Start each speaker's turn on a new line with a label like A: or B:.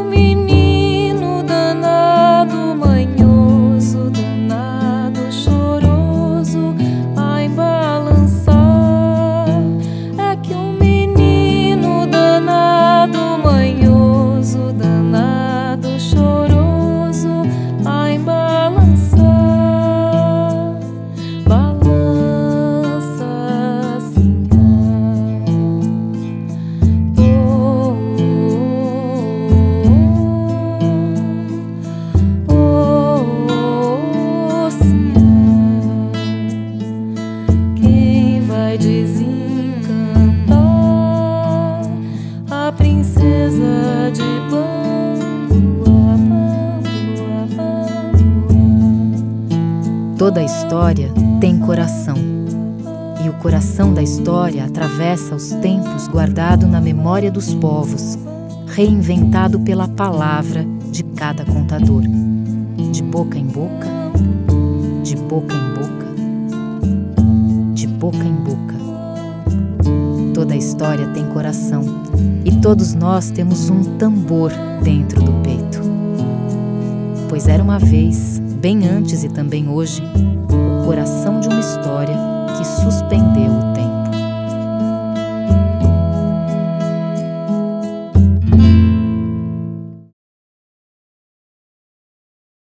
A: me vai desencantar a princesa de Bambua, Toda a história tem coração. E o coração da história atravessa os tempos guardado na memória dos povos, reinventado pela palavra de cada contador. De boca em boca, de boca em boca boca em boca. Toda história tem coração e todos nós temos um tambor dentro do peito. Pois era uma vez, bem antes e também hoje, o coração de uma história